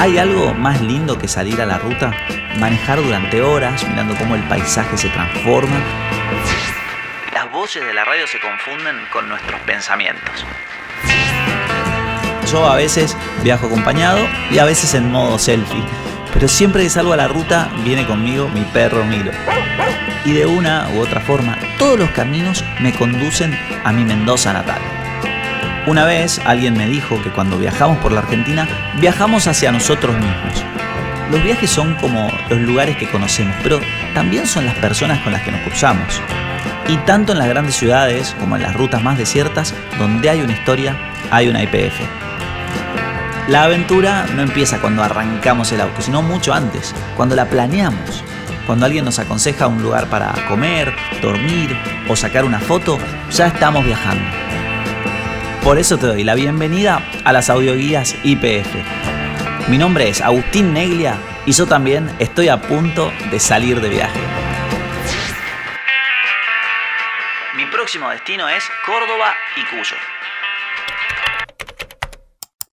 ¿Hay algo más lindo que salir a la ruta? Manejar durante horas, mirando cómo el paisaje se transforma. Las voces de la radio se confunden con nuestros pensamientos. Yo a veces viajo acompañado y a veces en modo selfie. Pero siempre que salgo a la ruta viene conmigo mi perro Milo. Y de una u otra forma, todos los caminos me conducen a mi Mendoza natal. Una vez alguien me dijo que cuando viajamos por la Argentina, viajamos hacia nosotros mismos. Los viajes son como los lugares que conocemos, pero también son las personas con las que nos cruzamos. Y tanto en las grandes ciudades como en las rutas más desiertas, donde hay una historia, hay una IPF. La aventura no empieza cuando arrancamos el auto, sino mucho antes, cuando la planeamos. Cuando alguien nos aconseja un lugar para comer, dormir o sacar una foto, ya estamos viajando. Por eso te doy la bienvenida a las audioguías IPF. Mi nombre es Agustín Neglia y yo también estoy a punto de salir de viaje. Mi próximo destino es Córdoba y Cuyo.